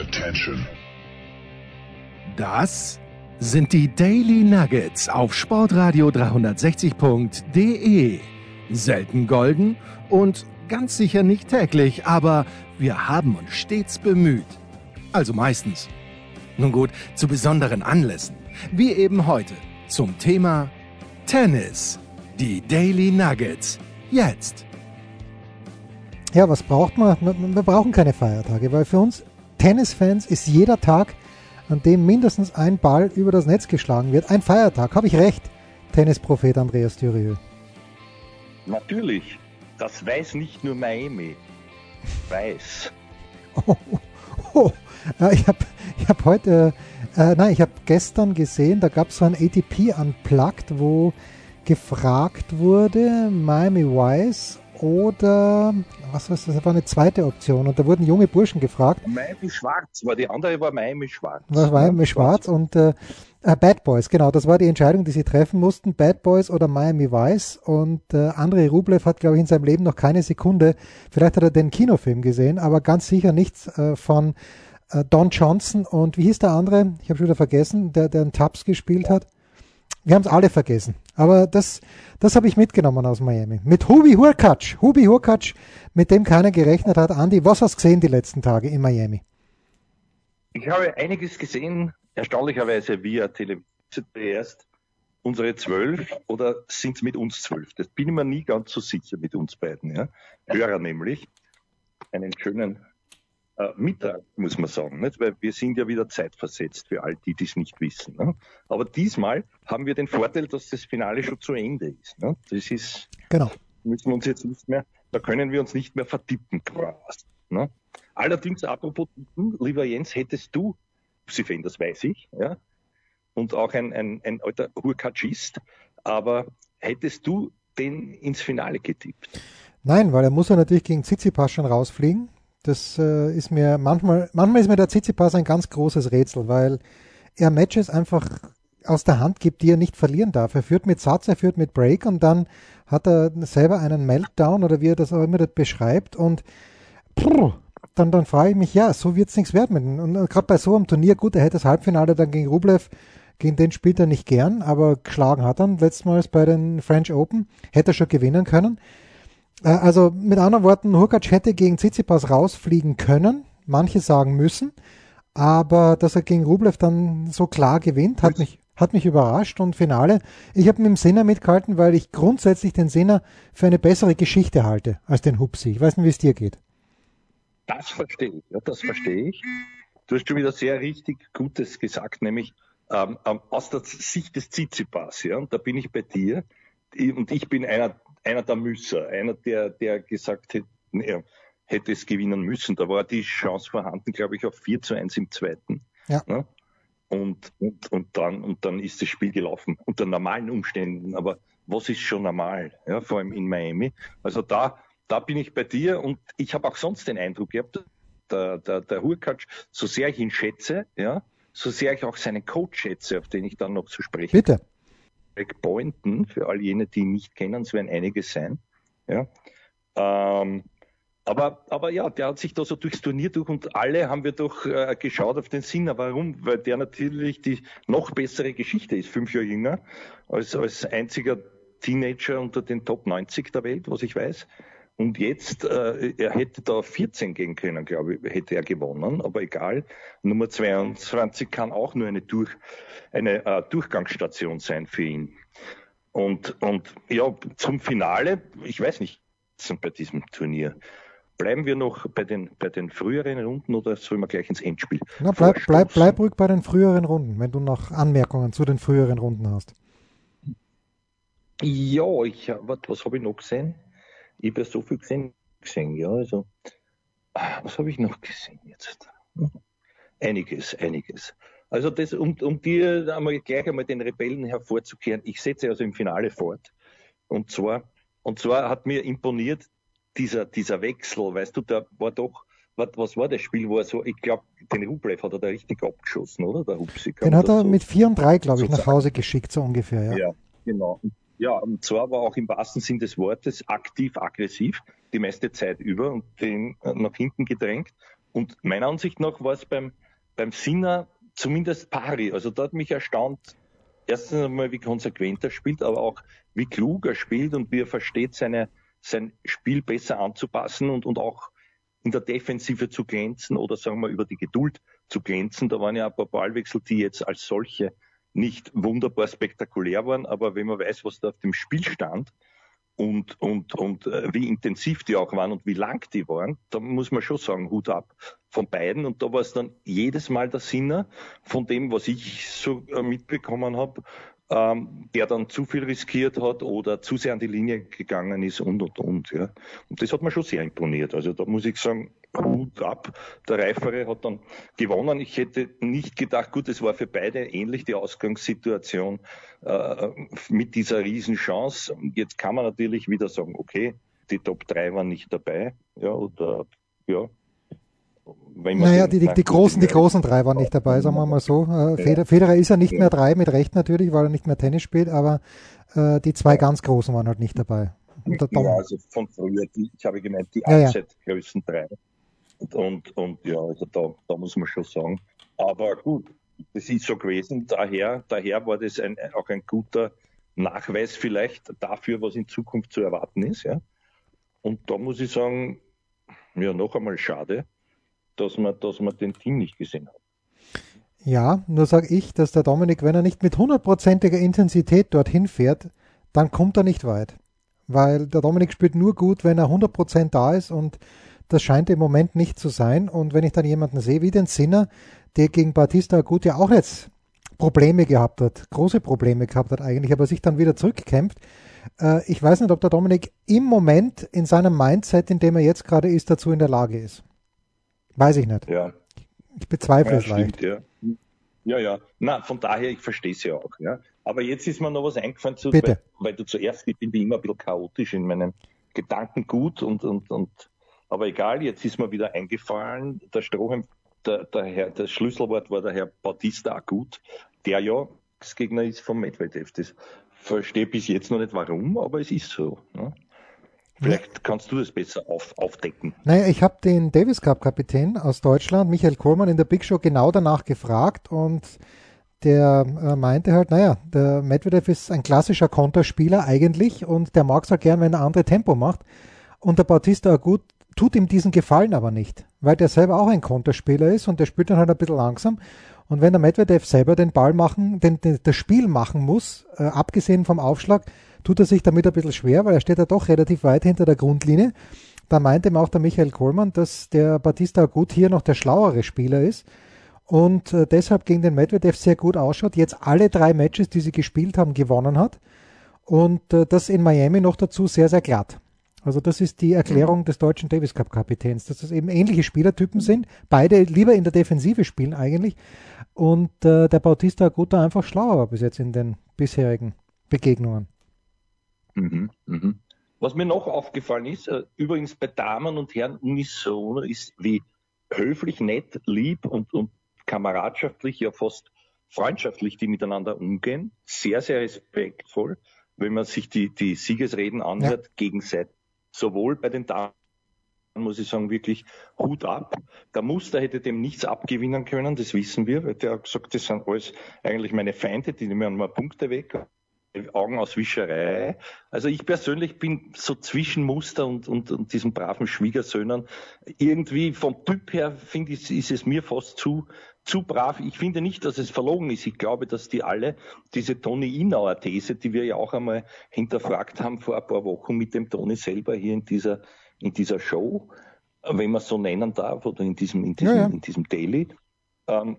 Attention. Das sind die Daily Nuggets auf Sportradio 360.de. Selten golden und ganz sicher nicht täglich, aber wir haben uns stets bemüht. Also meistens. Nun gut, zu besonderen Anlässen, wie eben heute zum Thema Tennis. Die Daily Nuggets. Jetzt. Ja, was braucht man? Wir brauchen keine Feiertage, weil für uns Tennisfans ist jeder Tag, an dem mindestens ein Ball über das Netz geschlagen wird, ein Feiertag. Habe ich recht, Tennisprophet Andreas Thürieu? Natürlich. Das weiß nicht nur Miami. Weiß. Oh, oh, ich habe ich hab heute, äh, nein, ich habe gestern gesehen, da gab es so ein ATP Unplugged, wo gefragt wurde, Miami Vice oder was war das? Das war eine zweite Option und da wurden junge Burschen gefragt. Miami Schwarz war die andere war Miami Schwarz. Was war Miami Schwarz, und äh, äh, Bad Boys, genau, das war die Entscheidung, die sie treffen mussten, Bad Boys oder Miami Vice und äh, Andrei Rublev hat, glaube ich, in seinem Leben noch keine Sekunde, vielleicht hat er den Kinofilm gesehen, aber ganz sicher nichts äh, von äh, Don Johnson und wie hieß der andere? Ich habe schon wieder vergessen, der, der einen Tubbs gespielt hat. Wir haben es alle vergessen. Aber das, das habe ich mitgenommen aus Miami. Mit Hubi Hurkacz. Hubi Hurkacz, mit dem keiner gerechnet hat. Andi, was hast du gesehen die letzten Tage in Miami? Ich habe einiges gesehen, erstaunlicherweise via Television erst. Unsere zwölf oder sind es mit uns zwölf? Das bin ich mir nie ganz so sicher mit uns beiden. Ja? Hörer nämlich. Einen schönen Mittag, muss man sagen, nicht? weil wir sind ja wieder zeitversetzt für all die, die es nicht wissen. Ne? Aber diesmal haben wir den Vorteil, dass das Finale schon zu Ende ist. Ne? Das ist, genau. müssen wir uns jetzt nicht mehr, da können wir uns nicht mehr vertippen quasi. Ne? Allerdings, apropos tippen, lieber Jens, hättest du, Sifen, das weiß ich, ja, und auch ein, ein, ein alter Hurkacist, aber hättest du den ins Finale getippt? Nein, weil er muss ja natürlich gegen Tsitsipas schon rausfliegen. Das äh, ist mir manchmal, manchmal ist mir der Tsitsipas ein ganz großes Rätsel, weil er Matches einfach aus der Hand gibt, die er nicht verlieren darf. Er führt mit Satz, er führt mit Break und dann hat er selber einen Meltdown oder wie er das auch immer das beschreibt und pff, dann, dann frage ich mich, ja, so wird es nichts werden. Und gerade bei so einem Turnier, gut, er hätte das Halbfinale dann gegen Rublev, gegen den spielt er nicht gern, aber geschlagen hat er letztmals bei den French Open, hätte er schon gewinnen können. Äh, also mit anderen Worten, Hurkacz hätte gegen Tsitsipas rausfliegen können, manche sagen müssen, aber dass er gegen Rublev dann so klar gewinnt, hat mich, hat mich überrascht und Finale. Ich habe mit dem Sinner mitgehalten, weil ich grundsätzlich den Sinner für eine bessere Geschichte halte als den Hupsi. Ich weiß nicht, wie es dir geht. Das verstehe ich, ja, das verstehe ich. Du hast schon wieder sehr richtig Gutes gesagt, nämlich ähm, aus der Sicht des Tsitsipas, ja, und da bin ich bei dir. Und ich bin einer einer der Müsser, einer, der, der gesagt hätte, er hätte es gewinnen müssen. Da war die Chance vorhanden, glaube ich, auf 4 zu 1 im zweiten. Ja. Ne? Und, und, und, dann, und dann ist das Spiel gelaufen, unter normalen Umständen. Aber was ist schon normal, ja, vor allem in Miami? Also da, da bin ich bei dir und ich habe auch sonst den Eindruck gehabt, der, der, der Hurkacz, so sehr ich ihn schätze, ja, so sehr ich auch seinen Coach schätze, auf den ich dann noch zu sprechen Bitte. Greg Boynton, für all jene, die ihn nicht kennen, es werden einige sein. Ja. Ähm, aber, aber ja, der hat sich da so durchs Turnier durch und alle haben wir doch äh, geschaut auf den Sinner. Warum? Weil der natürlich die noch bessere Geschichte ist, fünf Jahre jünger, als, als einziger Teenager unter den Top 90 der Welt, was ich weiß. Und jetzt, äh, er hätte da 14 gehen können, glaube ich, hätte er gewonnen, aber egal. Nummer 22 kann auch nur eine, Durch, eine äh, Durchgangsstation sein für ihn. Und, und ja, zum Finale, ich weiß nicht, bei diesem Turnier. Bleiben wir noch bei den, bei den früheren Runden oder sollen wir gleich ins Endspiel? Na, bleib, bleib, bleib ruhig bei den früheren Runden, wenn du noch Anmerkungen zu den früheren Runden hast. Ja, ich, was, was habe ich noch gesehen? Ich habe ja so viel gesehen, gesehen ja, also, was habe ich noch gesehen jetzt? Einiges, einiges. Also das, um, um dir einmal gleich einmal den Rebellen hervorzukehren, ich setze also im Finale fort. Und zwar, und zwar hat mir imponiert dieser, dieser Wechsel, weißt du, da war doch, was, was war das Spiel, wo er so, ich glaube, den Rublev hat er da richtig abgeschossen, oder? Der Hupsi. Den hat er so mit 4 und 3, glaube ich, nach Hause geschickt, so ungefähr, ja. Ja, genau. Ja, und zwar war auch im wahrsten Sinn des Wortes aktiv aggressiv, die meiste Zeit über und den äh, nach hinten gedrängt. Und meiner Ansicht nach war es beim, beim Sinner zumindest pari. Also da hat mich erstaunt, erstens einmal, wie konsequent er spielt, aber auch wie klug er spielt und wie er versteht, seine, sein Spiel besser anzupassen und, und auch in der Defensive zu glänzen oder sagen wir über die Geduld zu glänzen. Da waren ja ein paar Ballwechsel, die jetzt als solche nicht wunderbar spektakulär waren, aber wenn man weiß, was da auf dem Spiel stand und, und, und äh, wie intensiv die auch waren und wie lang die waren, da muss man schon sagen, Hut ab von beiden. Und da war es dann jedes Mal der Sinner von dem, was ich so äh, mitbekommen habe, ähm, der dann zu viel riskiert hat oder zu sehr an die Linie gegangen ist und und und. Ja. Und das hat mir schon sehr imponiert. Also da muss ich sagen, Hut ab. Der Reifere hat dann gewonnen. Ich hätte nicht gedacht, gut, es war für beide ähnlich die Ausgangssituation äh, mit dieser Riesenchance. Jetzt kann man natürlich wieder sagen, okay, die Top 3 waren nicht dabei, ja, oder ja, naja, die, die, die großen, die großen drei waren nicht dabei, sagen wir mal so. Äh, Feder, Federer ist ja nicht mehr drei, mit Recht natürlich, weil er nicht mehr Tennis spielt, aber äh, die zwei ganz großen waren halt nicht dabei. ja, also von früher, die, ich habe gemeint, die ja, größten drei. Und, und, und, ja, also da, da muss man schon sagen. Aber gut, das ist so gewesen. Daher, daher war das ein, auch ein guter Nachweis vielleicht dafür, was in Zukunft zu erwarten ist. Ja. Und da muss ich sagen, ja, noch einmal schade dass man, dass man den Team nicht gesehen hat. Ja, nur sage ich, dass der Dominik, wenn er nicht mit hundertprozentiger Intensität dorthin fährt, dann kommt er nicht weit. Weil der Dominik spielt nur gut, wenn er 100% da ist und das scheint im Moment nicht zu sein. Und wenn ich dann jemanden sehe wie den Sinner, der gegen Batista gut ja auch jetzt Probleme gehabt hat, große Probleme gehabt hat eigentlich, aber sich dann wieder zurückkämpft. Äh, ich weiß nicht, ob der Dominik im Moment in seinem Mindset, in dem er jetzt gerade ist, dazu in der Lage ist. Weiß ich nicht. Ja. Ich bezweifle ja, es leicht. Ja. ja, ja. Na, von daher, ich verstehe es ja auch. Ja. Aber jetzt ist mir noch was eingefallen, zu, Bitte. Weil, weil, du zuerst, ich bin wie immer ein bisschen chaotisch in meinen Gedanken gut und, und, und aber egal, jetzt ist mir wieder eingefallen, der Strohhalm, der, der Herr, das Schlüsselwort war der Herr Bautista Agut, der ja das Gegner ist vom Medvedev. Das verstehe bis jetzt noch nicht warum, aber es ist so. Ne? Vielleicht kannst du das besser auf, aufdecken. Naja, ich habe den Davis Cup Kapitän aus Deutschland, Michael Kohlmann, in der Big Show genau danach gefragt und der äh, meinte halt, naja, der Medvedev ist ein klassischer Konterspieler eigentlich und der mag es halt gern, wenn er andere Tempo macht. Und der Bautista Agut tut ihm diesen Gefallen aber nicht, weil der selber auch ein Konterspieler ist und der spielt dann halt ein bisschen langsam. Und wenn der Medvedev selber den Ball machen, den, den das Spiel machen muss, äh, abgesehen vom Aufschlag, tut er sich damit ein bisschen schwer, weil er steht ja doch relativ weit hinter der Grundlinie. Da meinte auch der Michael Kohlmann, dass der Batista gut hier noch der schlauere Spieler ist und äh, deshalb gegen den Medvedev sehr gut ausschaut. Jetzt alle drei Matches, die sie gespielt haben, gewonnen hat und äh, das in Miami noch dazu sehr, sehr glatt. Also das ist die Erklärung des deutschen Davis Cup Kapitäns, dass das eben ähnliche Spielertypen sind, beide lieber in der Defensive spielen eigentlich und äh, der Bautista Aguta einfach schlauer war bis jetzt in den bisherigen Begegnungen. Mhm, mhm. Was mir noch aufgefallen ist, äh, übrigens bei Damen und Herren unisono, ist, wie höflich, nett, lieb und, und kameradschaftlich, ja fast freundschaftlich die miteinander umgehen. Sehr, sehr respektvoll, wenn man sich die, die Siegesreden anhört, ja. gegenseitig. Sowohl bei den Damen, muss ich sagen, wirklich Hut ab. Der Muster hätte dem nichts abgewinnen können, das wissen wir, weil der hat gesagt, das sind alles eigentlich meine Feinde, die nehmen mir Punkte weg. Augenauswischerei. Also ich persönlich bin so zwischen Muster und, und, und diesen braven Schwiegersöhnen. Irgendwie vom Typ her finde ich, ist es mir fast zu, zu brav. Ich finde nicht, dass es verlogen ist. Ich glaube, dass die alle diese Toni Inauer These, die wir ja auch einmal hinterfragt haben vor ein paar Wochen mit dem Toni selber hier in dieser, in dieser Show, wenn man es so nennen darf, oder in diesem, in diesem, ja, ja. in diesem Daily, ähm,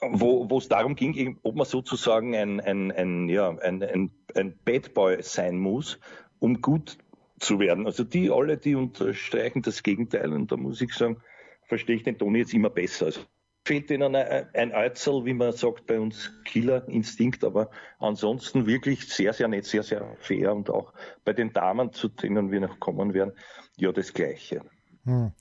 wo es darum ging, ob man sozusagen ein, ein, ein, ja, ein, ein, ein Bad Boy sein muss, um gut zu werden. Also die alle, die unterstreichen das Gegenteil. Und da muss ich sagen, verstehe ich den Toni jetzt immer besser. Also fehlt ihnen ein, Eizel, wie man sagt bei uns, Killerinstinkt, aber ansonsten wirklich sehr, sehr nett, sehr, sehr fair und auch bei den Damen, zu denen wir noch kommen werden, ja das Gleiche. Hm.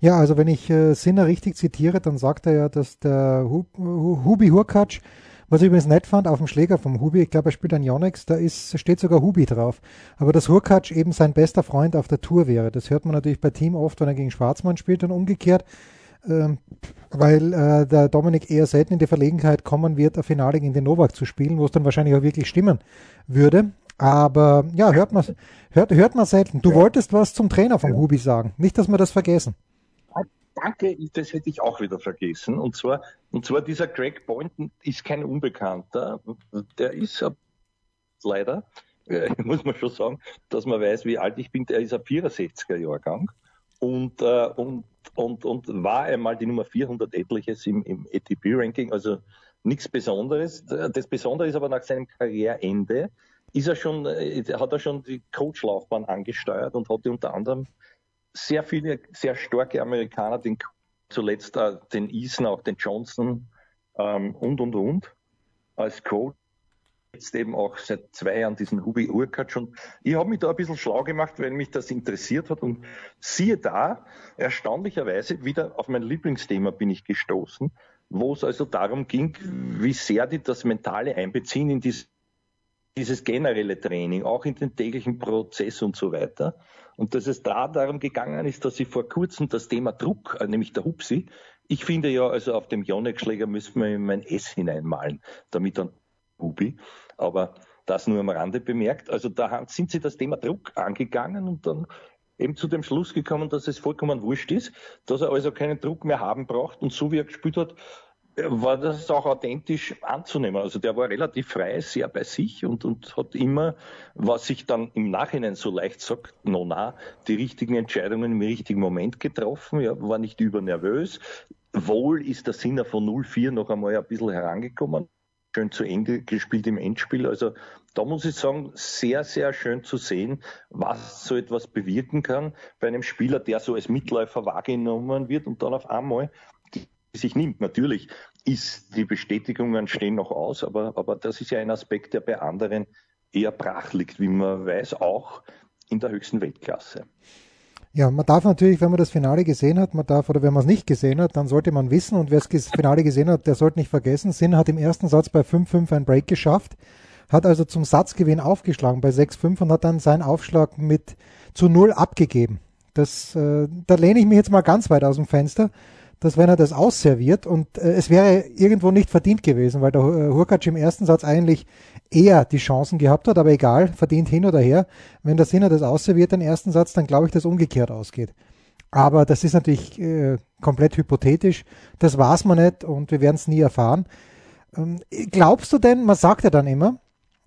Ja, also wenn ich äh, Sinner richtig zitiere, dann sagt er ja, dass der Hub, Hubi Hurkacz, was ich übrigens nett fand, auf dem Schläger vom Hubi, ich glaube, er spielt ein Yonex, da ist, steht sogar Hubi drauf. Aber dass Hurkacz eben sein bester Freund auf der Tour wäre, das hört man natürlich bei Team oft, wenn er gegen Schwarzmann spielt und umgekehrt. ähm, weil äh, der Dominik eher selten in die Verlegenheit kommen wird, ein Finale gegen den Novak zu spielen, wo es dann wahrscheinlich auch wirklich stimmen würde. Aber ja, hört man, hört, hört man selten. Du ja. wolltest was zum Trainer von. Hubi sagen. Nicht, dass wir das vergessen. Danke, das hätte ich auch wieder vergessen. Und zwar, und zwar dieser Greg Boynton ist kein Unbekannter. Der ist leider, äh, muss man schon sagen, dass man weiß, wie alt ich bin. Der ist ein 64er Jahrgang und, äh, und, und, und war einmal die Nummer 400 etliches im, im ATP-Ranking. Also nichts Besonderes. Das Besondere ist aber nach seinem Karriereende ist er schon, äh, hat er schon die Coach-Laufbahn angesteuert und hatte unter anderem sehr viele, sehr starke Amerikaner, den, zuletzt äh, den Eason, auch den Johnson ähm, und, und, und als Coach. Jetzt eben auch seit zwei Jahren diesen Hubi Urkatsch und ich habe mich da ein bisschen schlau gemacht, weil mich das interessiert hat und siehe da, erstaunlicherweise wieder auf mein Lieblingsthema bin ich gestoßen, wo es also darum ging, wie sehr die das Mentale einbeziehen in dieses dieses generelle Training, auch in den täglichen Prozess und so weiter. Und dass es da darum gegangen ist, dass ich vor kurzem das Thema Druck, äh, nämlich der Hupsi, ich finde ja, also auf dem Yonex-Schläger müssen wir mein S hineinmalen, damit dann Hubi. Aber das nur am Rande bemerkt. Also da sind sie das Thema Druck angegangen und dann eben zu dem Schluss gekommen, dass es vollkommen wurscht ist, dass er also keinen Druck mehr haben braucht und so wie er gespielt hat, war das auch authentisch anzunehmen. Also der war relativ frei, sehr bei sich und, und hat immer, was sich dann im Nachhinein so leicht sagt, no na, die richtigen Entscheidungen im richtigen Moment getroffen, ja, war nicht übernervös. Wohl ist der Sinner von 0-4 noch einmal ein bisschen herangekommen, schön zu Ende gespielt im Endspiel. Also da muss ich sagen, sehr, sehr schön zu sehen, was so etwas bewirken kann bei einem Spieler, der so als Mitläufer wahrgenommen wird und dann auf einmal sich nimmt. Natürlich ist die Bestätigungen stehen noch aus, aber, aber das ist ja ein Aspekt, der bei anderen eher brach liegt, wie man weiß, auch in der höchsten Weltklasse. Ja, man darf natürlich, wenn man das Finale gesehen hat, man darf, oder wenn man es nicht gesehen hat, dann sollte man wissen, und wer das Finale gesehen hat, der sollte nicht vergessen, Sinn hat im ersten Satz bei 5-5 ein Break geschafft, hat also zum Satzgewinn aufgeschlagen bei 6-5 und hat dann seinen Aufschlag mit zu Null abgegeben. Das, äh, da lehne ich mich jetzt mal ganz weit aus dem Fenster dass wenn er das ausserviert und äh, es wäre irgendwo nicht verdient gewesen, weil der äh, Hurkacz im ersten Satz eigentlich eher die Chancen gehabt hat, aber egal, verdient hin oder her. Wenn der Sinner das ausserviert, den ersten Satz, dann glaube ich, dass umgekehrt ausgeht. Aber das ist natürlich äh, komplett hypothetisch. Das weiß man nicht und wir werden es nie erfahren. Ähm, glaubst du denn, man sagt ja dann immer,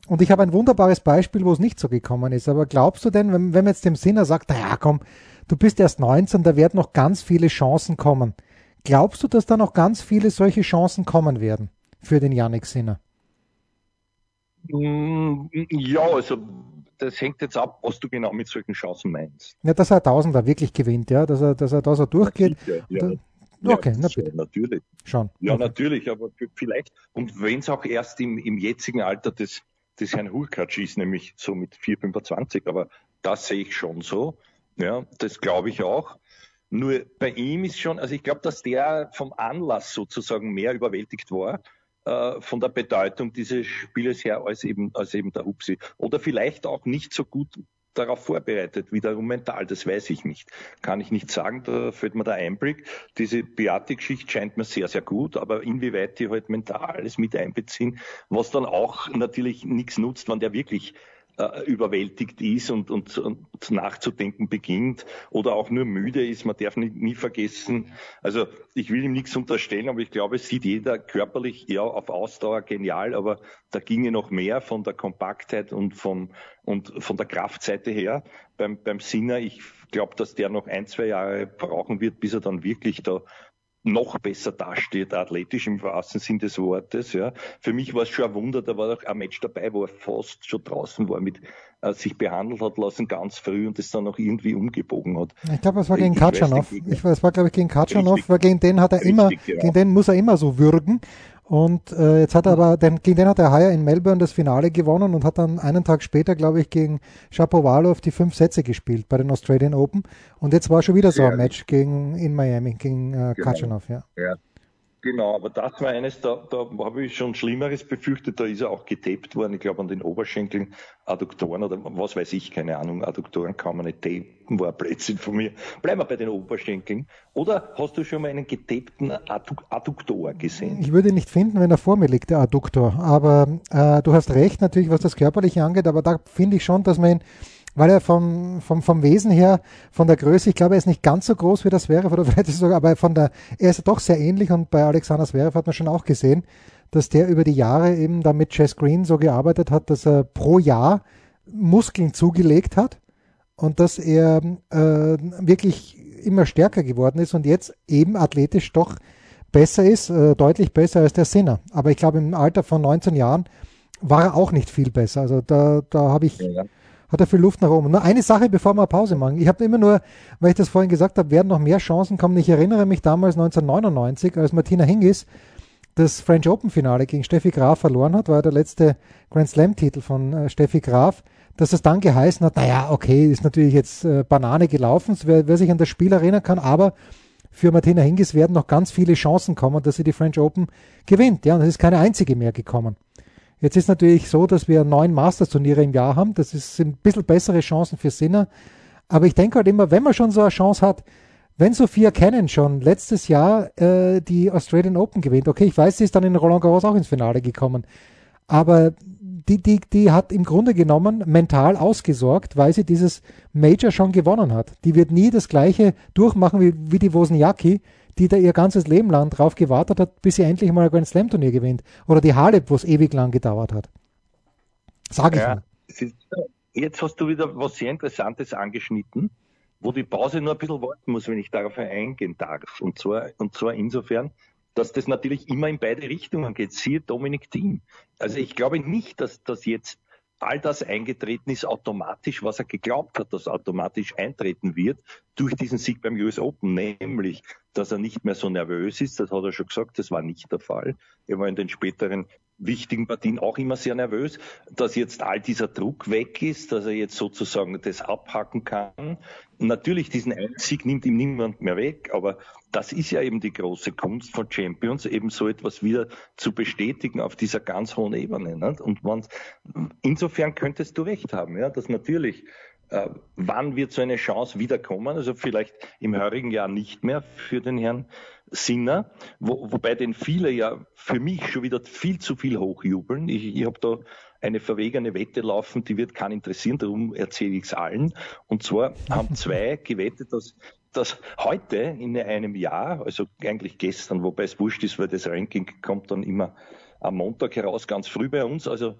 und ich habe ein wunderbares Beispiel, wo es nicht so gekommen ist, aber glaubst du denn, wenn, wenn man jetzt dem Sinner sagt, naja, komm, du bist erst 19, da werden noch ganz viele Chancen kommen Glaubst du, dass da noch ganz viele solche Chancen kommen werden für den Yannick Sinner? Mm, ja, also das hängt jetzt ab, was du genau mit solchen Chancen meinst. Ja, dass er Tausender wirklich gewinnt, ja, dass er, dass er da so durchgeht. Ja, ja, okay, na bitte. natürlich. Schon. Ja, okay. natürlich, aber vielleicht, und wenn es auch erst im, im jetzigen Alter des, des Herrn Hurkacz ist, nämlich so mit 4, 25, aber das sehe ich schon so. Ja, das glaube ich auch. Nur bei ihm ist schon, also ich glaube, dass der vom Anlass sozusagen mehr überwältigt war äh, von der Bedeutung dieses Spieles her als eben, als eben der Hupsi. Oder vielleicht auch nicht so gut darauf vorbereitet, wiederum mental, das weiß ich nicht. Kann ich nicht sagen, da fällt mir der Einblick. Diese Beate-Geschichte scheint mir sehr, sehr gut, aber inwieweit die halt mental alles mit einbeziehen, was dann auch natürlich nichts nutzt, wenn der wirklich äh, überwältigt ist und, und, und nachzudenken beginnt oder auch nur müde ist. Man darf nicht, nie vergessen, also ich will ihm nichts unterstellen, aber ich glaube, es sieht jeder körperlich ja auf Ausdauer genial, aber da ginge noch mehr von der Kompaktheit und vom und von der Kraftseite her beim, beim Sinner. Ich glaube, dass der noch ein, zwei Jahre brauchen wird, bis er dann wirklich da noch besser dasteht, athletisch im wahrsten Sinn des Wortes. Ja. Für mich war es schon ein Wunder, da war auch ein Match dabei, wo er fast schon draußen war, mit äh, sich behandelt hat lassen ganz früh und es dann auch irgendwie umgebogen hat. Ich glaube, es war gegen Katschanov. Ich, es war, glaube ich, gegen Katschanov, weil gegen den hat er Richtig, immer, ja. gegen den muss er immer so würgen. Und äh, jetzt hat er aber, den, gegen den hat er heuer in Melbourne das Finale gewonnen und hat dann einen Tag später, glaube ich, gegen Shapovalov die fünf Sätze gespielt bei den Australian Open. Und jetzt war schon wieder so ja. ein Match gegen in Miami, gegen äh, genau. Kachanov, ja. ja. Genau, aber das war eines, da, da habe ich schon Schlimmeres befürchtet, da ist er auch getaped worden, ich glaube an den Oberschenkeln, Adduktoren oder was weiß ich, keine Ahnung, Adduktoren kann man nicht tapen, war ein Blödsinn von mir. Bleiben wir bei den Oberschenkeln. Oder hast du schon mal einen getapten Adduktor gesehen? Ich würde ihn nicht finden, wenn er vor mir liegt, der Adduktor, aber äh, du hast recht natürlich, was das Körperliche angeht, aber da finde ich schon, dass man ihn weil er vom, vom, vom Wesen her, von der Größe, ich glaube, er ist nicht ganz so groß wie das Zverev oder vielleicht sogar, aber von der, er ist doch sehr ähnlich und bei Alexander Zverev hat man schon auch gesehen, dass der über die Jahre eben da mit Chess Green so gearbeitet hat, dass er pro Jahr Muskeln zugelegt hat und dass er äh, wirklich immer stärker geworden ist und jetzt eben athletisch doch besser ist, äh, deutlich besser als der Sinner. Aber ich glaube, im Alter von 19 Jahren war er auch nicht viel besser. Also da, da habe ich, ja hat er viel Luft nach oben. Nur eine Sache, bevor wir Pause machen. Ich habe immer nur, weil ich das vorhin gesagt habe, werden noch mehr Chancen kommen. Ich erinnere mich damals 1999, als Martina Hingis das French Open Finale gegen Steffi Graf verloren hat, war der letzte Grand Slam Titel von äh, Steffi Graf, dass es dann geheißen hat, naja, okay, ist natürlich jetzt äh, Banane gelaufen, wer, wer sich an das Spiel erinnern kann, aber für Martina Hingis werden noch ganz viele Chancen kommen, dass sie die French Open gewinnt. Ja, und es ist keine einzige mehr gekommen. Jetzt ist natürlich so, dass wir neun Masters-Turniere im Jahr haben. Das sind ein bisschen bessere Chancen für Sinner. Aber ich denke halt immer, wenn man schon so eine Chance hat, wenn Sophia Cannon schon letztes Jahr äh, die Australian Open gewinnt, okay, ich weiß, sie ist dann in Roland Garros auch ins Finale gekommen, aber die, die, die hat im Grunde genommen mental ausgesorgt, weil sie dieses Major schon gewonnen hat. Die wird nie das gleiche durchmachen wie, wie die Wozniacki, die da ihr ganzes Leben lang drauf gewartet hat, bis sie endlich mal ein Grand Slam Turnier gewinnt. Oder die Halep, wo es ewig lang gedauert hat. Sag ich ja, mal. Jetzt hast du wieder was sehr Interessantes angeschnitten, wo die Pause nur ein bisschen warten muss, wenn ich darauf eingehen darf. Und zwar, und zwar insofern, dass das natürlich immer in beide Richtungen geht. Siehe Dominik Thiem. Also ich glaube nicht, dass das jetzt all das eingetreten ist automatisch, was er geglaubt hat, dass automatisch eintreten wird durch diesen Sieg beim US Open, nämlich, dass er nicht mehr so nervös ist. Das hat er schon gesagt, das war nicht der Fall. Er war in den späteren wichtigen Partien auch immer sehr nervös, dass jetzt all dieser Druck weg ist, dass er jetzt sozusagen das abhacken kann. Natürlich, diesen Sieg nimmt ihm niemand mehr weg, aber das ist ja eben die große Kunst von Champions, eben so etwas wieder zu bestätigen auf dieser ganz hohen Ebene. Nicht? Und insofern könntest du recht haben, ja, dass natürlich äh, wann wird so eine Chance wiederkommen? Also vielleicht im heurigen Jahr nicht mehr für den Herrn Sinner, wo, wobei den viele ja für mich schon wieder viel zu viel hochjubeln. Ich, ich habe da eine verwegene Wette laufen, die wird keinen interessieren, darum erzähle ich es allen. Und zwar haben zwei gewettet, dass, dass heute in einem Jahr, also eigentlich gestern, wobei es wurscht ist, weil das Ranking kommt dann immer am Montag heraus, ganz früh bei uns, also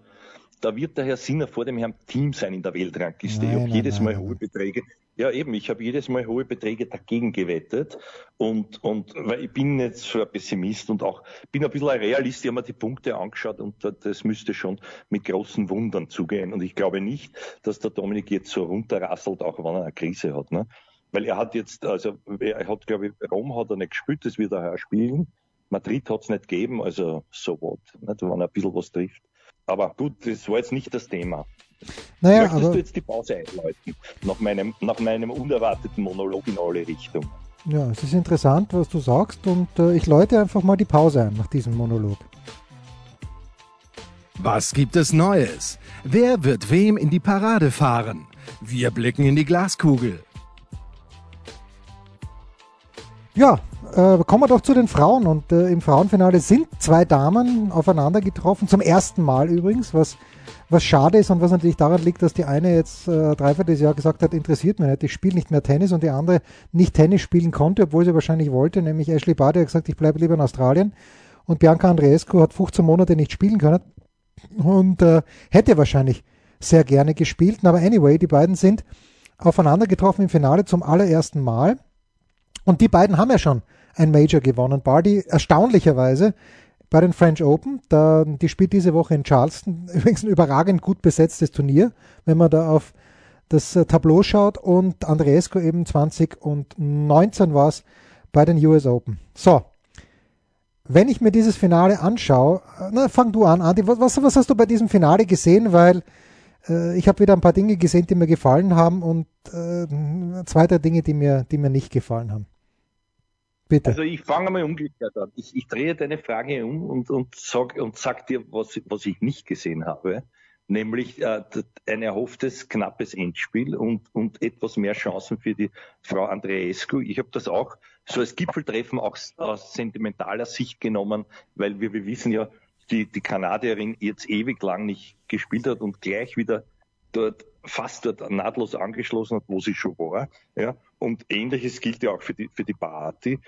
da wird der Herr Sinner vor dem Herrn Team sein in der Weltrangliste. Ich habe jedes Mal hohe Beträge. Ja, eben, ich habe jedes Mal hohe Beträge dagegen gewettet. Und, und weil ich bin jetzt so ein Pessimist und auch bin ein bisschen ein Realist. Ich habe mir die Punkte angeschaut und das müsste schon mit großen Wundern zugehen. Und ich glaube nicht, dass der Dominik jetzt so runterrasselt, auch wenn er eine Krise hat. Ne? Weil er hat jetzt, also er hat, glaube ich, Rom hat er nicht gespielt, das wird er spielen. Madrid hat es nicht gegeben, also so what, nicht, wenn er ein bisschen was trifft. Aber gut, das war jetzt nicht das Thema. Naja, Möchtest aber, du jetzt die Pause einläuten, nach meinem, nach meinem unerwarteten Monolog in alle Richtungen? Ja, es ist interessant, was du sagst und äh, ich läute einfach mal die Pause ein nach diesem Monolog. Was gibt es Neues? Wer wird wem in die Parade fahren? Wir blicken in die Glaskugel. Ja, äh, kommen wir doch zu den Frauen. Und äh, im Frauenfinale sind zwei Damen aufeinander getroffen, zum ersten Mal übrigens, was, was schade ist und was natürlich daran liegt, dass die eine jetzt äh, dreiviertel Jahr gesagt hat, interessiert mich nicht, ich spiele nicht mehr Tennis und die andere nicht Tennis spielen konnte, obwohl sie wahrscheinlich wollte, nämlich Ashley Barty hat gesagt, ich bleibe lieber in Australien. Und Bianca Andreescu hat 15 Monate nicht spielen können und äh, hätte wahrscheinlich sehr gerne gespielt. Aber anyway, die beiden sind aufeinander getroffen im Finale zum allerersten Mal. Und die beiden haben ja schon ein Major gewonnen. Barty erstaunlicherweise bei den French Open, da, die spielt diese Woche in Charleston, übrigens ein überragend gut besetztes Turnier, wenn man da auf das äh, Tableau schaut und Andreescu eben 2019 war es bei den US Open. So, wenn ich mir dieses Finale anschaue, äh, na, fang du an, Andi, was, was hast du bei diesem Finale gesehen? Weil äh, ich habe wieder ein paar Dinge gesehen, die mir gefallen haben und äh, zwei, drei Dinge, die mir, die mir nicht gefallen haben. Bitte. Also ich fange mal umgekehrt an. Ich, ich drehe deine Frage um und, und sag, und sag dir, was, was ich nicht gesehen habe nämlich äh, ein erhofftes knappes Endspiel und, und etwas mehr Chancen für die Frau Andreescu. Ich habe das auch so als Gipfeltreffen auch aus sentimentaler Sicht genommen, weil wir, wir wissen ja, die, die Kanadierin jetzt ewig lang nicht gespielt hat und gleich wieder dort fast dort nahtlos angeschlossen hat, wo sie schon war. Ja. Und ähnliches gilt ja auch für die, für die Party.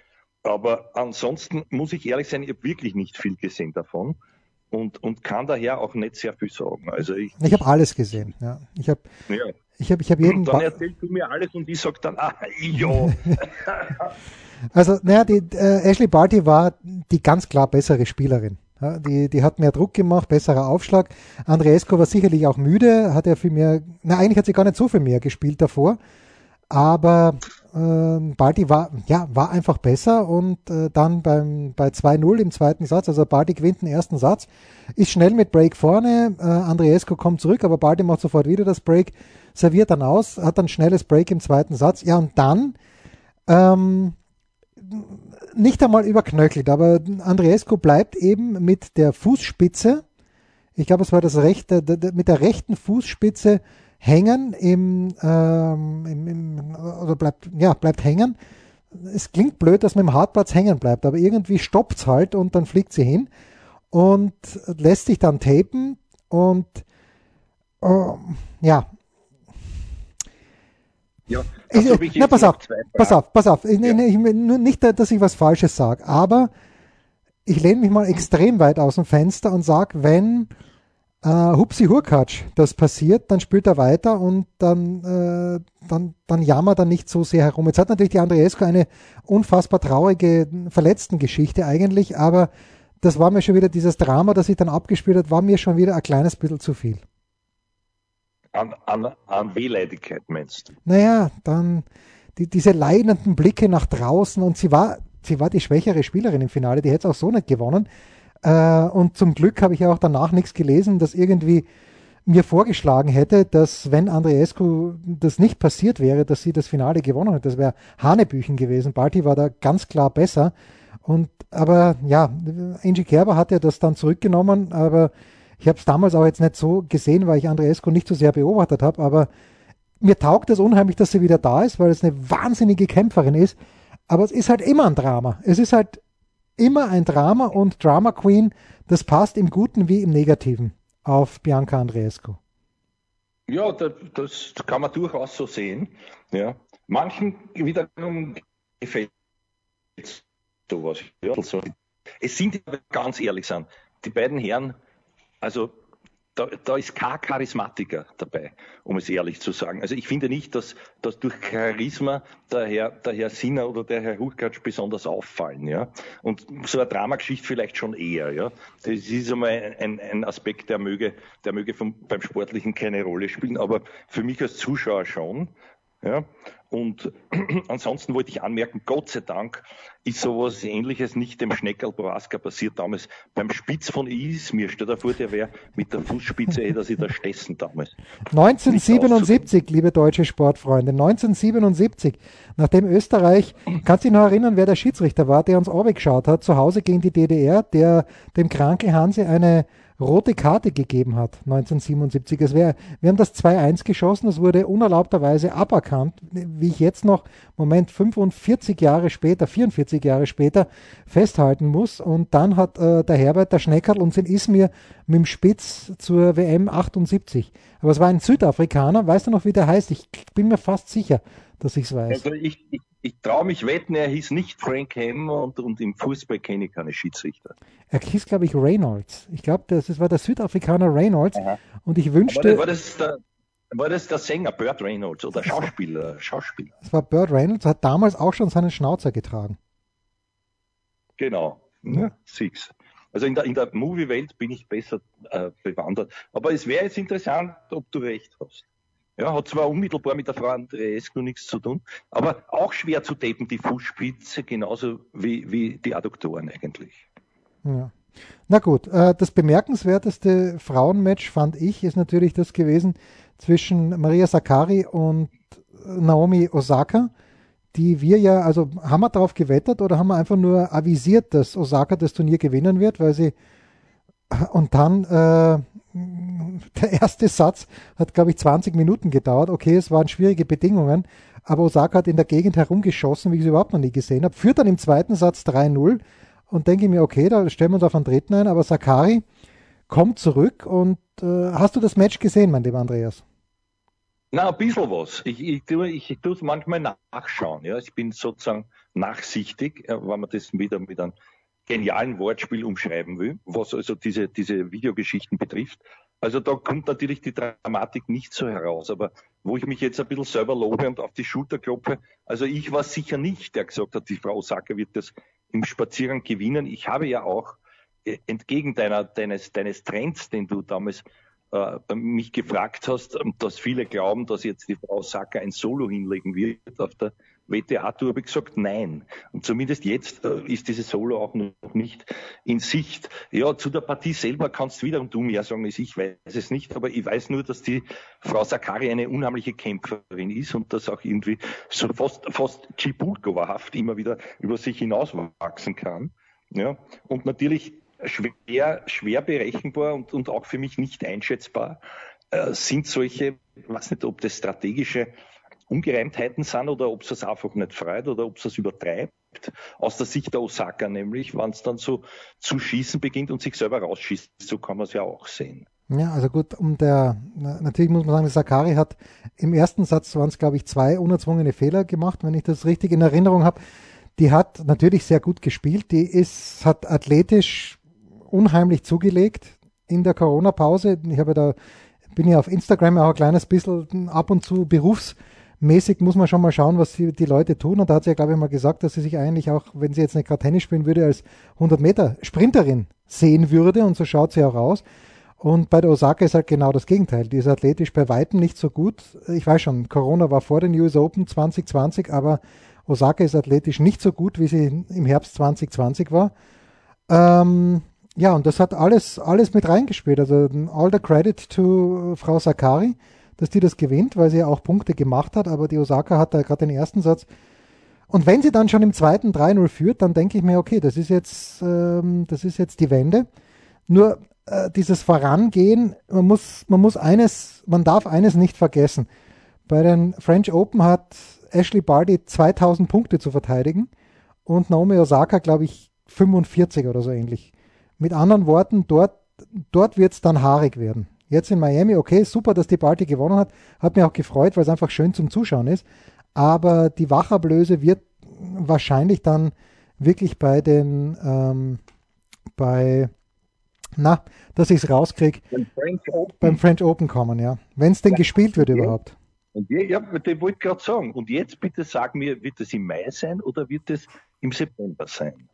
Aber ansonsten muss ich ehrlich sein, ich habe wirklich nicht viel gesehen davon und, und kann daher auch nicht sehr viel sagen. Also ich, ich habe alles gesehen. Ja. Ich habe ja. ich hab, ich hab jeden. Dann erzählst du mir alles und ich sage dann, ah, ja. also, naja, die, äh, Ashley Barty war die ganz klar bessere Spielerin. Ja, die, die hat mehr Druck gemacht, besserer Aufschlag. Andreesco war sicherlich auch müde, hat er viel mehr, na eigentlich hat sie gar nicht so viel mehr gespielt davor, aber äh, Balti war, ja, war einfach besser und äh, dann beim, bei 2-0 im zweiten Satz, also Balti gewinnt den ersten Satz, ist schnell mit Break vorne, äh, Andreesco kommt zurück, aber Balti macht sofort wieder das Break, serviert dann aus, hat dann schnelles Break im zweiten Satz, ja und dann ähm, nicht einmal überknöchelt, aber Andreesco bleibt eben mit der Fußspitze, ich glaube es war das rechte, mit der rechten Fußspitze hängen im, ähm, im, im oder bleibt, ja, bleibt hängen. Es klingt blöd, dass man im Hartplatz hängen bleibt, aber irgendwie stoppt's halt und dann fliegt sie hin und lässt sich dann tapen und äh, ja. Ja, ich, na, pass auf, pass auf, pass auf. Ja. Ich, ich, nur nicht, dass ich was Falsches sage, aber ich lehne mich mal extrem weit aus dem Fenster und sage, wenn äh, Hupsi Hurkacz das passiert, dann spielt er weiter und dann, äh, dann, dann jammert er nicht so sehr herum. Jetzt hat natürlich die Andreescu eine unfassbar traurige Verletzten-Geschichte eigentlich, aber das war mir schon wieder dieses Drama, das sich dann abgespielt hat, war mir schon wieder ein kleines bisschen zu viel. An, an, an Wehleidigkeit meinst du? Naja, dann die, diese leidenden Blicke nach draußen und sie war, sie war die schwächere Spielerin im Finale, die hätte es auch so nicht gewonnen. Äh, und zum Glück habe ich auch danach nichts gelesen, dass irgendwie mir vorgeschlagen hätte, dass wenn Andreescu das nicht passiert wäre, dass sie das Finale gewonnen hätte. Das wäre Hanebüchen gewesen. Balti war da ganz klar besser. Und aber ja, Angie Kerber hat ja das dann zurückgenommen, aber ich habe es damals auch jetzt nicht so gesehen, weil ich Andreescu nicht so sehr beobachtet habe, aber mir taugt es unheimlich, dass sie wieder da ist, weil es eine wahnsinnige Kämpferin ist. Aber es ist halt immer ein Drama. Es ist halt immer ein Drama und Drama Queen, das passt im Guten wie im Negativen auf Bianca Andreescu. Ja, das, kann man durchaus so sehen. Ja. Manchen wiederum gefällt sowas. Ja, also, es sind ganz ehrlich sein, die beiden Herren, also da, da ist kein Charismatiker dabei, um es ehrlich zu sagen. Also ich finde nicht, dass, dass durch Charisma der Herr, der Herr Sinner oder der Herr Hurkacz besonders auffallen. Ja? Und so eine Dramageschichte vielleicht schon eher. Ja? Das ist einmal ein, ein Aspekt, der möge, der möge vom, beim Sportlichen keine Rolle spielen, aber für mich als Zuschauer schon. Ja? Und ansonsten wollte ich anmerken, Gott sei Dank ist sowas ähnliches nicht dem Schneckerl Proaska passiert damals beim Spitz von Izmir. Stell dir vor, der wäre mit der Fußspitze, hätte er sich da stessen damals. 1977, liebe deutsche Sportfreunde, 1977, nachdem Österreich, kannst du dich noch erinnern, wer der Schiedsrichter war, der uns geschaut hat, zu Hause gegen die DDR, der dem Kranke Hanse eine rote Karte gegeben hat, 1977. Es wär, wir haben das 2-1 geschossen, das wurde unerlaubterweise aberkannt, wie ich jetzt noch, Moment, 45 Jahre später, 44 Jahre später festhalten muss. Und dann hat äh, der Herbert, der Schneckerl, uns in Izmir mit dem Spitz zur WM 78. Aber es war ein Südafrikaner, weißt du noch, wie der heißt? Ich bin mir fast sicher, dass ich es weiß. Also ich, ich, ich traue mich wetten, er hieß nicht Frank Ham und, und im Fußball kenne ich keine Schiedsrichter. Er hieß, glaube ich, Reynolds. Ich glaube, das, das war der Südafrikaner Reynolds. Aha. Und ich wünschte. War das, der, war das der Sänger Burt Reynolds oder Schauspieler? Schauspieler. Das war Burt Reynolds, hat damals auch schon seinen Schnauzer getragen. Genau. Ja, Six. Also in der, in der Movie-Welt bin ich besser äh, bewandert. Aber es wäre jetzt interessant, ob du recht hast. Ja, hat zwar unmittelbar mit der Frau Andreescu nichts zu tun, aber auch schwer zu tapen, die Fußspitze, genauso wie, wie die Adduktoren eigentlich. Ja. Na gut, äh, das bemerkenswerteste Frauenmatch fand ich, ist natürlich das gewesen zwischen Maria Sakari und Naomi Osaka, die wir ja, also haben wir darauf gewettet oder haben wir einfach nur avisiert, dass Osaka das Turnier gewinnen wird, weil sie und dann äh, der erste Satz hat, glaube ich, 20 Minuten gedauert. Okay, es waren schwierige Bedingungen, aber Osaka hat in der Gegend herumgeschossen, wie ich es überhaupt noch nie gesehen habe. Führt dann im zweiten Satz 3-0 und denke mir, okay, da stellen wir uns auf einen dritten ein, aber Sakari kommt zurück und äh, hast du das Match gesehen, mein lieber Andreas? Na, ein bisschen was. Ich, ich, tue, ich, ich tue es manchmal nachschauen. Ja. Ich bin sozusagen nachsichtig, wenn man das wieder mit einem genialen Wortspiel umschreiben will, was also diese, diese Videogeschichten betrifft. Also da kommt natürlich die Dramatik nicht so heraus. Aber wo ich mich jetzt ein bisschen selber lobe und auf die Schulter klopfe, also ich war sicher nicht, der gesagt hat, die Frau Osaka wird das im Spaziergang gewinnen. Ich habe ja auch äh, entgegen deiner, deines, deines Trends, den du damals äh, mich gefragt hast, dass viele glauben, dass jetzt die Frau Osaka ein Solo hinlegen wird auf der WTA-Tour habe ich gesagt, nein. Und zumindest jetzt äh, ist dieses Solo auch noch nicht in Sicht. Ja, zu der Partie selber kannst du wiederum du mehr sagen als ich, weiß es nicht, aber ich weiß nur, dass die Frau Sakari eine unheimliche Kämpferin ist und das auch irgendwie so fast, fast Chibulkova-haft immer wieder über sich hinauswachsen kann. Ja, und natürlich schwer, schwer berechenbar und, und auch für mich nicht einschätzbar äh, sind solche, ich weiß nicht, ob das strategische Ungereimtheiten sind oder ob es das einfach nicht freut oder ob es das übertreibt. Aus der Sicht der Osaka nämlich, wenn es dann so zu schießen beginnt und sich selber rausschießt, so kann man es ja auch sehen. Ja, also gut, um der, natürlich muss man sagen, Sakari hat im ersten Satz waren es, glaube ich, zwei unerzwungene Fehler gemacht, wenn ich das richtig in Erinnerung habe. Die hat natürlich sehr gut gespielt, die ist, hat athletisch unheimlich zugelegt in der Corona-Pause. Ich habe da, bin ja auf Instagram auch ein kleines bisschen ab und zu berufs mäßig muss man schon mal schauen, was die, Leute tun. Und da hat sie ja, glaube ich, mal gesagt, dass sie sich eigentlich auch, wenn sie jetzt nicht gerade Tennis spielen würde, als 100 Meter Sprinterin sehen würde. Und so schaut sie auch aus. Und bei der Osaka ist halt genau das Gegenteil. Die ist athletisch bei Weitem nicht so gut. Ich weiß schon, Corona war vor den US Open 2020, aber Osaka ist athletisch nicht so gut, wie sie im Herbst 2020 war. Ähm, ja, und das hat alles, alles mit reingespielt. Also all the credit to Frau Sakari dass die das gewinnt, weil sie ja auch Punkte gemacht hat, aber die Osaka hat da gerade den ersten Satz. Und wenn sie dann schon im zweiten 3-0 führt, dann denke ich mir, okay, das ist jetzt, ähm, das ist jetzt die Wende. Nur äh, dieses Vorangehen, man muss, man muss eines, man darf eines nicht vergessen. Bei den French Open hat Ashley Barty 2000 Punkte zu verteidigen und Naomi Osaka, glaube ich, 45 oder so ähnlich. Mit anderen Worten, dort, dort wird es dann haarig werden. Jetzt in Miami, okay, super, dass die Party gewonnen hat. Hat mir auch gefreut, weil es einfach schön zum Zuschauen ist. Aber die Wachablöse wird wahrscheinlich dann wirklich bei den, ähm, bei, na, dass ich es rauskriege, beim French Open kommen, ja. Wenn es denn ja, gespielt wird okay. überhaupt. Und ja, ja den wollte ich gerade sagen. Und jetzt bitte sag mir, wird es im Mai sein oder wird es im September sein?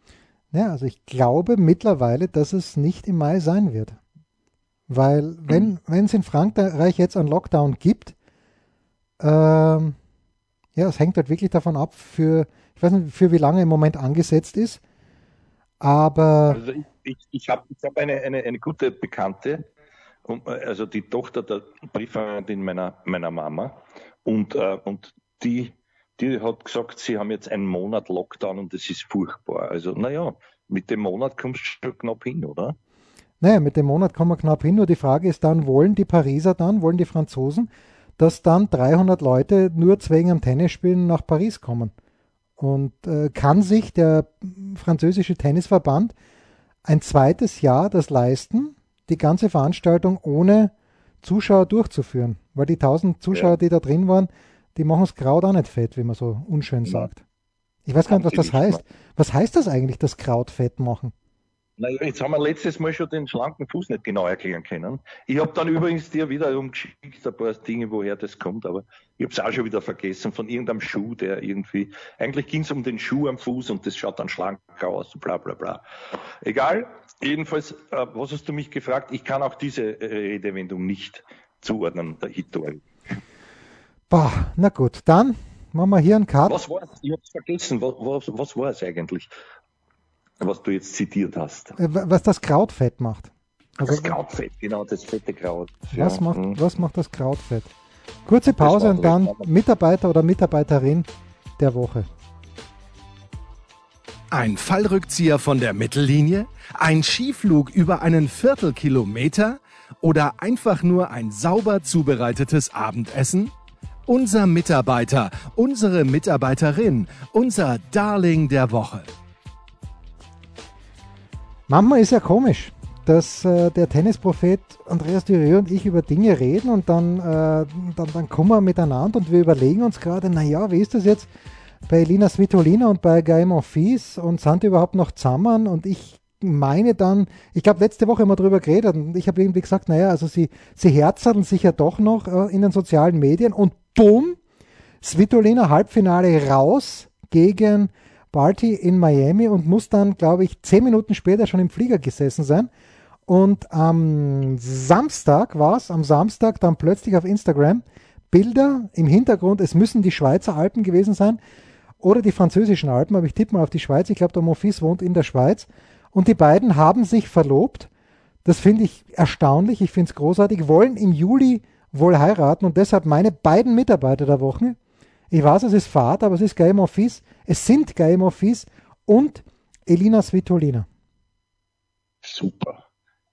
Ja, also ich glaube mittlerweile, dass es nicht im Mai sein wird. Weil wenn wenn es in Frankreich jetzt einen Lockdown gibt, ähm, ja, es hängt halt wirklich davon ab, für, ich weiß nicht, für wie lange im Moment angesetzt ist. Aber. Also ich, ich, ich habe ich hab eine, eine, eine gute Bekannte, also die Tochter der Briefwarentin meiner, meiner Mama. Und, äh, und die, die hat gesagt, sie haben jetzt einen Monat Lockdown und das ist furchtbar. Also, naja, mit dem Monat kommst du schon knapp hin, oder? Naja, mit dem Monat kommen wir knapp hin. Nur die Frage ist dann, wollen die Pariser dann, wollen die Franzosen, dass dann 300 Leute nur wegen am Tennisspielen nach Paris kommen? Und äh, kann sich der französische Tennisverband ein zweites Jahr das leisten, die ganze Veranstaltung ohne Zuschauer durchzuführen? Weil die 1000 Zuschauer, ja. die da drin waren, die machen das Kraut auch nicht fett, wie man so unschön sagt. Ich weiß gar nicht, was das heißt. Was heißt das eigentlich, das Kraut fett machen? Naja, jetzt haben wir letztes Mal schon den schlanken Fuß nicht genau erklären können. Ich habe dann übrigens dir wiederum geschickt ein paar Dinge, woher das kommt, aber ich habe es auch schon wieder vergessen, von irgendeinem Schuh, der irgendwie, eigentlich ging es um den Schuh am Fuß und das schaut dann schlanker aus, bla bla bla. Egal, jedenfalls, äh, was hast du mich gefragt? Ich kann auch diese äh, Redewendung nicht zuordnen, der Hitori. Bah, na gut, dann machen wir hier einen Cut. Was war es? Ich habe es vergessen. Was, was, was war es eigentlich? Was du jetzt zitiert hast. Äh, was das Krautfett macht. Also, das Krautfett, genau, das fette Kraut. Was, ja. macht, mhm. was macht das Krautfett? Kurze Pause und dann Mitarbeiter oder Mitarbeiterin der Woche. Ein Fallrückzieher von der Mittellinie? Ein Skiflug über einen Viertelkilometer? Oder einfach nur ein sauber zubereitetes Abendessen? Unser Mitarbeiter, unsere Mitarbeiterin, unser Darling der Woche. Manchmal ist ja komisch, dass äh, der Tennisprophet Andreas Dürer und ich über Dinge reden und dann, äh, dann, dann kommen wir miteinander und wir überlegen uns gerade, naja, wie ist das jetzt bei Elina Svitolina und bei Guy Monfils und sind die überhaupt noch zusammen? Und ich meine dann, ich glaube, letzte Woche haben wir darüber geredet und ich habe irgendwie gesagt, naja, also sie, sie herzerteln sich ja doch noch äh, in den sozialen Medien und bumm, Svitolina Halbfinale raus gegen Barty in Miami und muss dann, glaube ich, zehn Minuten später schon im Flieger gesessen sein. Und am Samstag war es, am Samstag dann plötzlich auf Instagram Bilder im Hintergrund, es müssen die Schweizer Alpen gewesen sein oder die französischen Alpen, aber ich tippe mal auf die Schweiz. Ich glaube, der Monfils wohnt in der Schweiz. Und die beiden haben sich verlobt. Das finde ich erstaunlich, ich finde es großartig, wollen im Juli wohl heiraten und deshalb meine beiden Mitarbeiter der Woche. Ich weiß, es ist Fahrt, aber es ist Game Office. Es sind Game Office und Elina Svitolina. Super.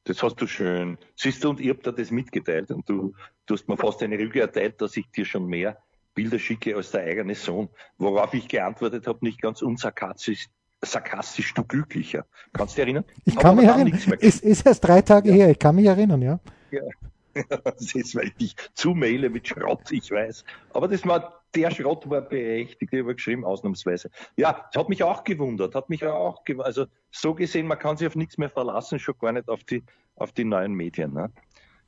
Das hast du schön. Siehst du, und ich habe dir das mitgeteilt und du, du hast mir fast eine Rüge erteilt, dass ich dir schon mehr Bilder schicke als der eigene Sohn. Worauf ich geantwortet habe, nicht ganz unsarkastisch, sarkastisch, du glücklicher. Kannst du dich erinnern? Ich kann mich erinnern. Ist, ist erst drei Tage ja. her. Ich kann mich erinnern, ja. Ja. Das ist, weil ich dich zumaile mit Schrott, ich weiß. Aber das war, der Schrott war berechtigt, ich habe geschrieben, ausnahmsweise. Ja, hat mich auch gewundert, hat mich auch gewundert. Also, so gesehen, man kann sich auf nichts mehr verlassen, schon gar nicht auf die, auf die neuen Medien. Ne?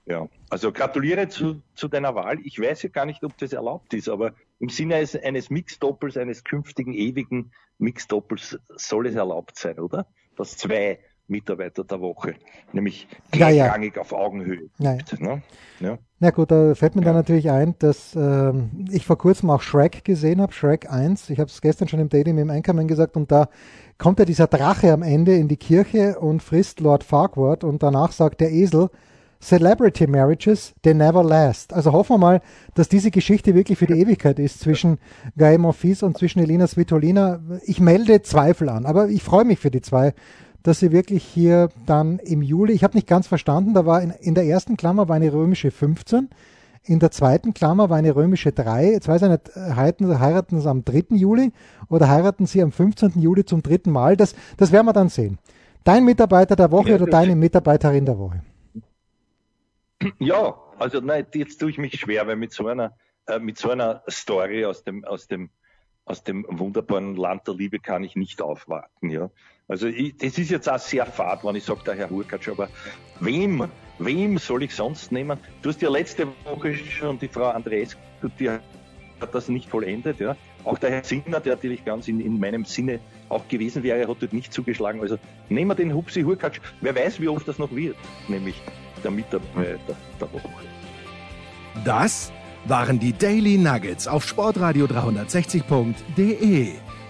Ja, also gratuliere zu, zu deiner Wahl. Ich weiß ja gar nicht, ob das erlaubt ist, aber im Sinne eines, eines Mixdoppels, eines künftigen ewigen Mixdoppels soll es erlaubt sein, oder? Dass zwei Mitarbeiter der Woche, nämlich gleichrangig ja, ja. auf Augenhöhe. Ja. Ne? ja. Na gut, da fällt mir dann natürlich ein, dass ähm, ich vor kurzem auch Shrek gesehen habe, Shrek 1. Ich habe es gestern schon im Daily mit dem Einkommen gesagt und da kommt ja dieser Drache am Ende in die Kirche und frisst Lord Farquaad und danach sagt der Esel, Celebrity Marriages, they never last. Also hoffen wir mal, dass diese Geschichte wirklich für die Ewigkeit ist zwischen Guy Monfils und zwischen Elina Svitolina. Ich melde Zweifel an, aber ich freue mich für die zwei, dass sie wirklich hier dann im Juli, ich habe nicht ganz verstanden, da war in, in, der ersten Klammer war eine römische 15, in der zweiten Klammer war eine römische 3. Jetzt weiß ich nicht, heiraten, heiraten sie am 3. Juli oder heiraten sie am 15. Juli zum dritten Mal? Das, das werden wir dann sehen. Dein Mitarbeiter der Woche oder deine Mitarbeiterin der Woche? Ja, also nein, jetzt tue ich mich schwer, weil mit so einer, äh, mit so einer Story aus dem, aus dem, aus dem wunderbaren Land der Liebe kann ich nicht aufwarten, ja. Also ich, das ist jetzt auch sehr fad, wenn ich sage, der Herr Hurkacz, aber wem, wem soll ich sonst nehmen? Du hast ja letzte Woche schon die Frau Andreescu, die hat das nicht vollendet, ja. Auch der Herr Sinner, der natürlich ganz in, in meinem Sinne auch gewesen wäre, hat dort nicht zugeschlagen. Also nehmen wir den Hupsi Hurkacz. Wer weiß, wie oft das noch wird, nämlich der Mitarbeiter der Woche. Das waren die Daily Nuggets auf sportradio 360.de.